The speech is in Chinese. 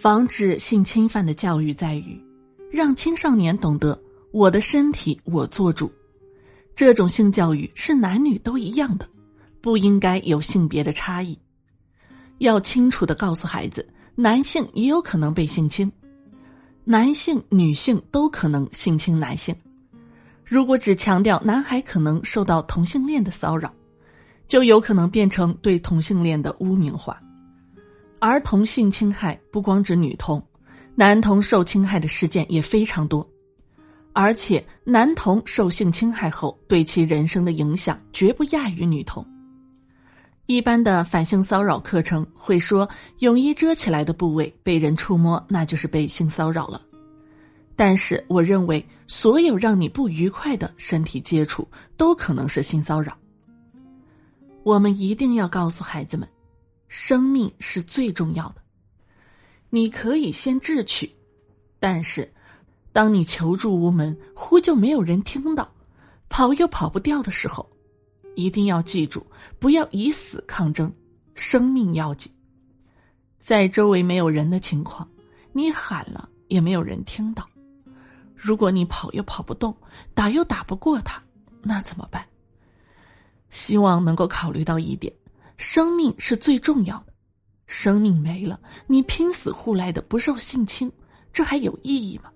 防止性侵犯的教育在于，让青少年懂得我的身体我做主。这种性教育是男女都一样的，不应该有性别的差异。要清楚的告诉孩子，男性也有可能被性侵，男性、女性都可能性侵男性。如果只强调男孩可能受到同性恋的骚扰，就有可能变成对同性恋的污名化。儿童性侵害不光指女童，男童受侵害的事件也非常多，而且男童受性侵害后对其人生的影响绝不亚于女童。一般的反性骚扰课程会说，泳衣遮起来的部位被人触摸，那就是被性骚扰了。但是，我认为所有让你不愉快的身体接触都可能是性骚扰。我们一定要告诉孩子们，生命是最重要的。你可以先智取，但是，当你求助无门、呼救没有人听到、跑又跑不掉的时候。一定要记住，不要以死抗争，生命要紧。在周围没有人的情况，你喊了也没有人听到。如果你跑又跑不动，打又打不过他，那怎么办？希望能够考虑到一点：生命是最重要的。生命没了，你拼死护来的不受性侵，这还有意义吗？